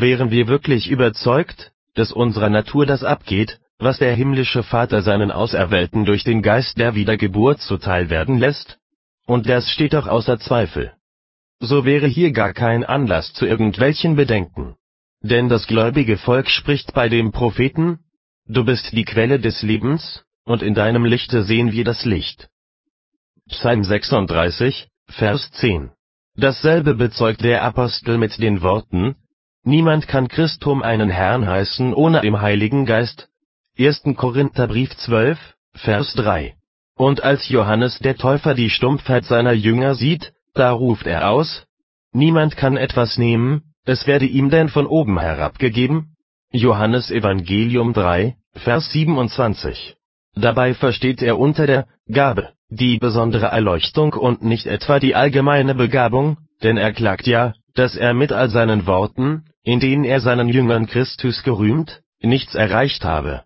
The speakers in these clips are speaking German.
Wären wir wirklich überzeugt, dass unserer Natur das abgeht, was der himmlische Vater seinen Auserwählten durch den Geist der Wiedergeburt zuteil werden lässt? Und das steht doch außer Zweifel. So wäre hier gar kein Anlass zu irgendwelchen Bedenken. Denn das gläubige Volk spricht bei dem Propheten, Du bist die Quelle des Lebens, und in deinem Lichte sehen wir das Licht. Psalm 36, Vers 10. Dasselbe bezeugt der Apostel mit den Worten, Niemand kann Christum einen Herrn heißen ohne im Heiligen Geist. 1. Korintherbrief 12, Vers 3. Und als Johannes der Täufer die Stumpfheit seiner Jünger sieht, da ruft er aus, Niemand kann etwas nehmen, es werde ihm denn von oben herabgegeben. Johannes Evangelium 3, Vers 27. Dabei versteht er unter der Gabe die besondere Erleuchtung und nicht etwa die allgemeine Begabung, denn er klagt ja, dass er mit all seinen Worten, in denen er seinen Jüngern Christus gerühmt, nichts erreicht habe.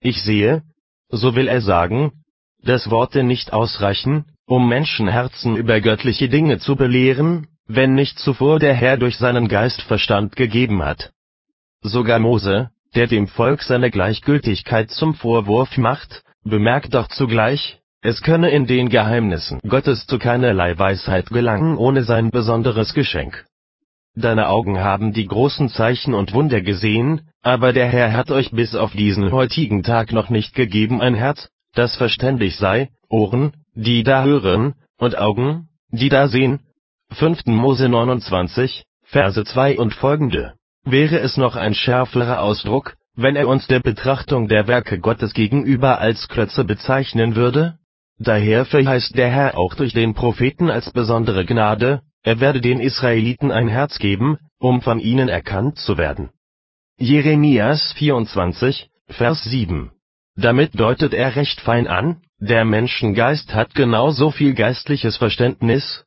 Ich sehe, so will er sagen, dass Worte nicht ausreichen, um Menschenherzen über göttliche Dinge zu belehren, wenn nicht zuvor der Herr durch seinen Geist Verstand gegeben hat. Sogar Mose, der dem Volk seine Gleichgültigkeit zum Vorwurf macht, bemerkt doch zugleich, es könne in den Geheimnissen Gottes zu keinerlei Weisheit gelangen ohne sein besonderes Geschenk. Deine Augen haben die großen Zeichen und Wunder gesehen, aber der Herr hat euch bis auf diesen heutigen Tag noch nicht gegeben ein Herz, das verständig sei, Ohren, die da hören, und Augen, die da sehen. 5. Mose 29, Verse 2 und folgende. Wäre es noch ein schärferer Ausdruck, wenn er uns der Betrachtung der Werke Gottes gegenüber als Klötze bezeichnen würde? Daher verheißt der Herr auch durch den Propheten als besondere Gnade, er werde den Israeliten ein Herz geben, um von ihnen erkannt zu werden. Jeremias 24, Vers 7. Damit deutet er recht fein an, der Menschengeist hat genauso viel geistliches Verständnis,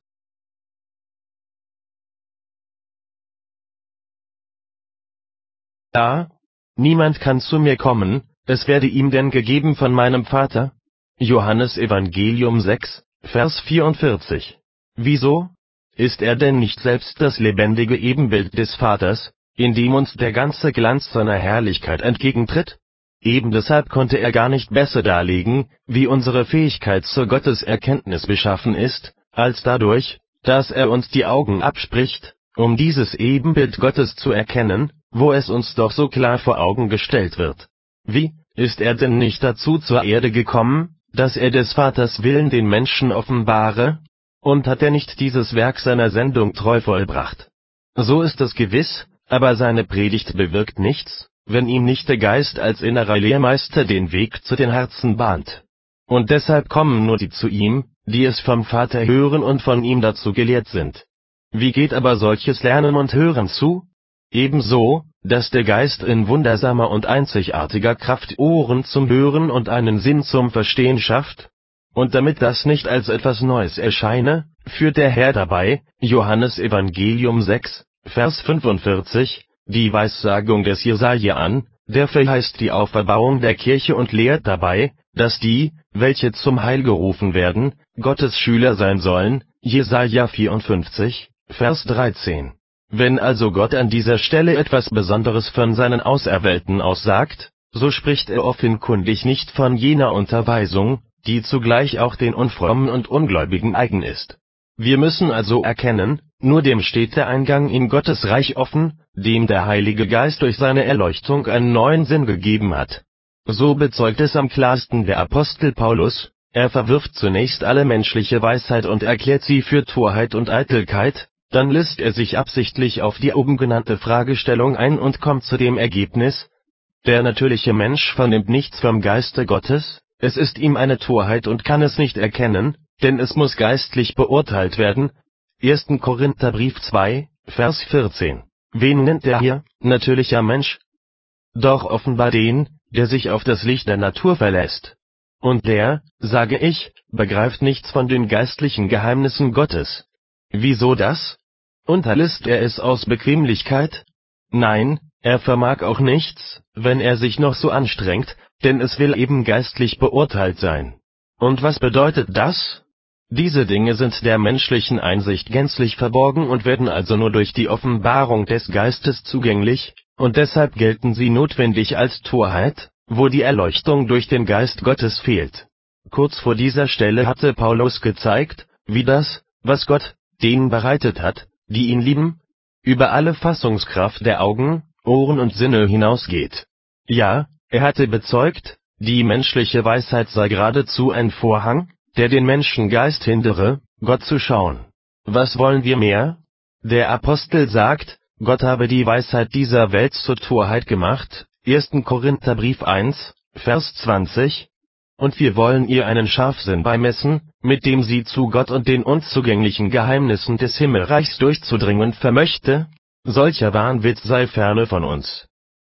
A. Niemand kann zu mir kommen, es werde ihm denn gegeben von meinem Vater. Johannes Evangelium 6, Vers 44. Wieso? Ist er denn nicht selbst das lebendige Ebenbild des Vaters, in dem uns der ganze Glanz seiner Herrlichkeit entgegentritt? Eben deshalb konnte er gar nicht besser darlegen, wie unsere Fähigkeit zur Gotteserkenntnis beschaffen ist, als dadurch, dass er uns die Augen abspricht, um dieses Ebenbild Gottes zu erkennen, wo es uns doch so klar vor Augen gestellt wird. Wie, ist er denn nicht dazu zur Erde gekommen, dass er des Vaters Willen den Menschen offenbare? Und hat er nicht dieses Werk seiner Sendung treu vollbracht? So ist es gewiss, aber seine Predigt bewirkt nichts, wenn ihm nicht der Geist als innerer Lehrmeister den Weg zu den Herzen bahnt. Und deshalb kommen nur die zu ihm, die es vom Vater hören und von ihm dazu gelehrt sind. Wie geht aber solches Lernen und Hören zu? Ebenso, dass der Geist in wundersamer und einzigartiger Kraft Ohren zum Hören und einen Sinn zum Verstehen schafft? Und damit das nicht als etwas Neues erscheine, führt der Herr dabei, Johannes Evangelium 6, Vers 45, die Weissagung des Jesaja an, der verheißt die Auferbauung der Kirche und lehrt dabei, dass die, welche zum Heil gerufen werden, Gottes Schüler sein sollen, Jesaja 54, Vers 13. Wenn also Gott an dieser Stelle etwas Besonderes von seinen Auserwählten aussagt, so spricht er offenkundig nicht von jener Unterweisung, die zugleich auch den Unfrommen und Ungläubigen eigen ist. Wir müssen also erkennen, nur dem steht der Eingang in Gottes Reich offen, dem der Heilige Geist durch seine Erleuchtung einen neuen Sinn gegeben hat. So bezeugt es am klarsten der Apostel Paulus, er verwirft zunächst alle menschliche Weisheit und erklärt sie für Torheit und Eitelkeit, dann lässt er sich absichtlich auf die oben genannte Fragestellung ein und kommt zu dem Ergebnis, der natürliche Mensch vernimmt nichts vom Geiste Gottes, es ist ihm eine Torheit und kann es nicht erkennen, denn es muss geistlich beurteilt werden. 1. Korintherbrief 2, Vers 14. Wen nennt er hier, natürlicher Mensch? Doch offenbar den, der sich auf das Licht der Natur verlässt. Und der, sage ich, begreift nichts von den geistlichen Geheimnissen Gottes. Wieso das? Unterlässt er es aus Bequemlichkeit? Nein, er vermag auch nichts, wenn er sich noch so anstrengt, denn es will eben geistlich beurteilt sein. Und was bedeutet das? Diese Dinge sind der menschlichen Einsicht gänzlich verborgen und werden also nur durch die Offenbarung des Geistes zugänglich, und deshalb gelten sie notwendig als Torheit, wo die Erleuchtung durch den Geist Gottes fehlt. Kurz vor dieser Stelle hatte Paulus gezeigt, wie das, was Gott denen bereitet hat, die ihn lieben, über alle Fassungskraft der Augen, Ohren und Sinne hinausgeht. Ja, er hatte bezeugt, die menschliche Weisheit sei geradezu ein Vorhang, der den Menschengeist hindere, Gott zu schauen. Was wollen wir mehr? Der Apostel sagt, Gott habe die Weisheit dieser Welt zur Torheit gemacht, 1. Korintherbrief 1, Vers 20, und wir wollen ihr einen Scharfsinn beimessen, mit dem sie zu Gott und den unzugänglichen Geheimnissen des Himmelreichs durchzudringen vermöchte? Solcher Wahnwitz sei ferne von uns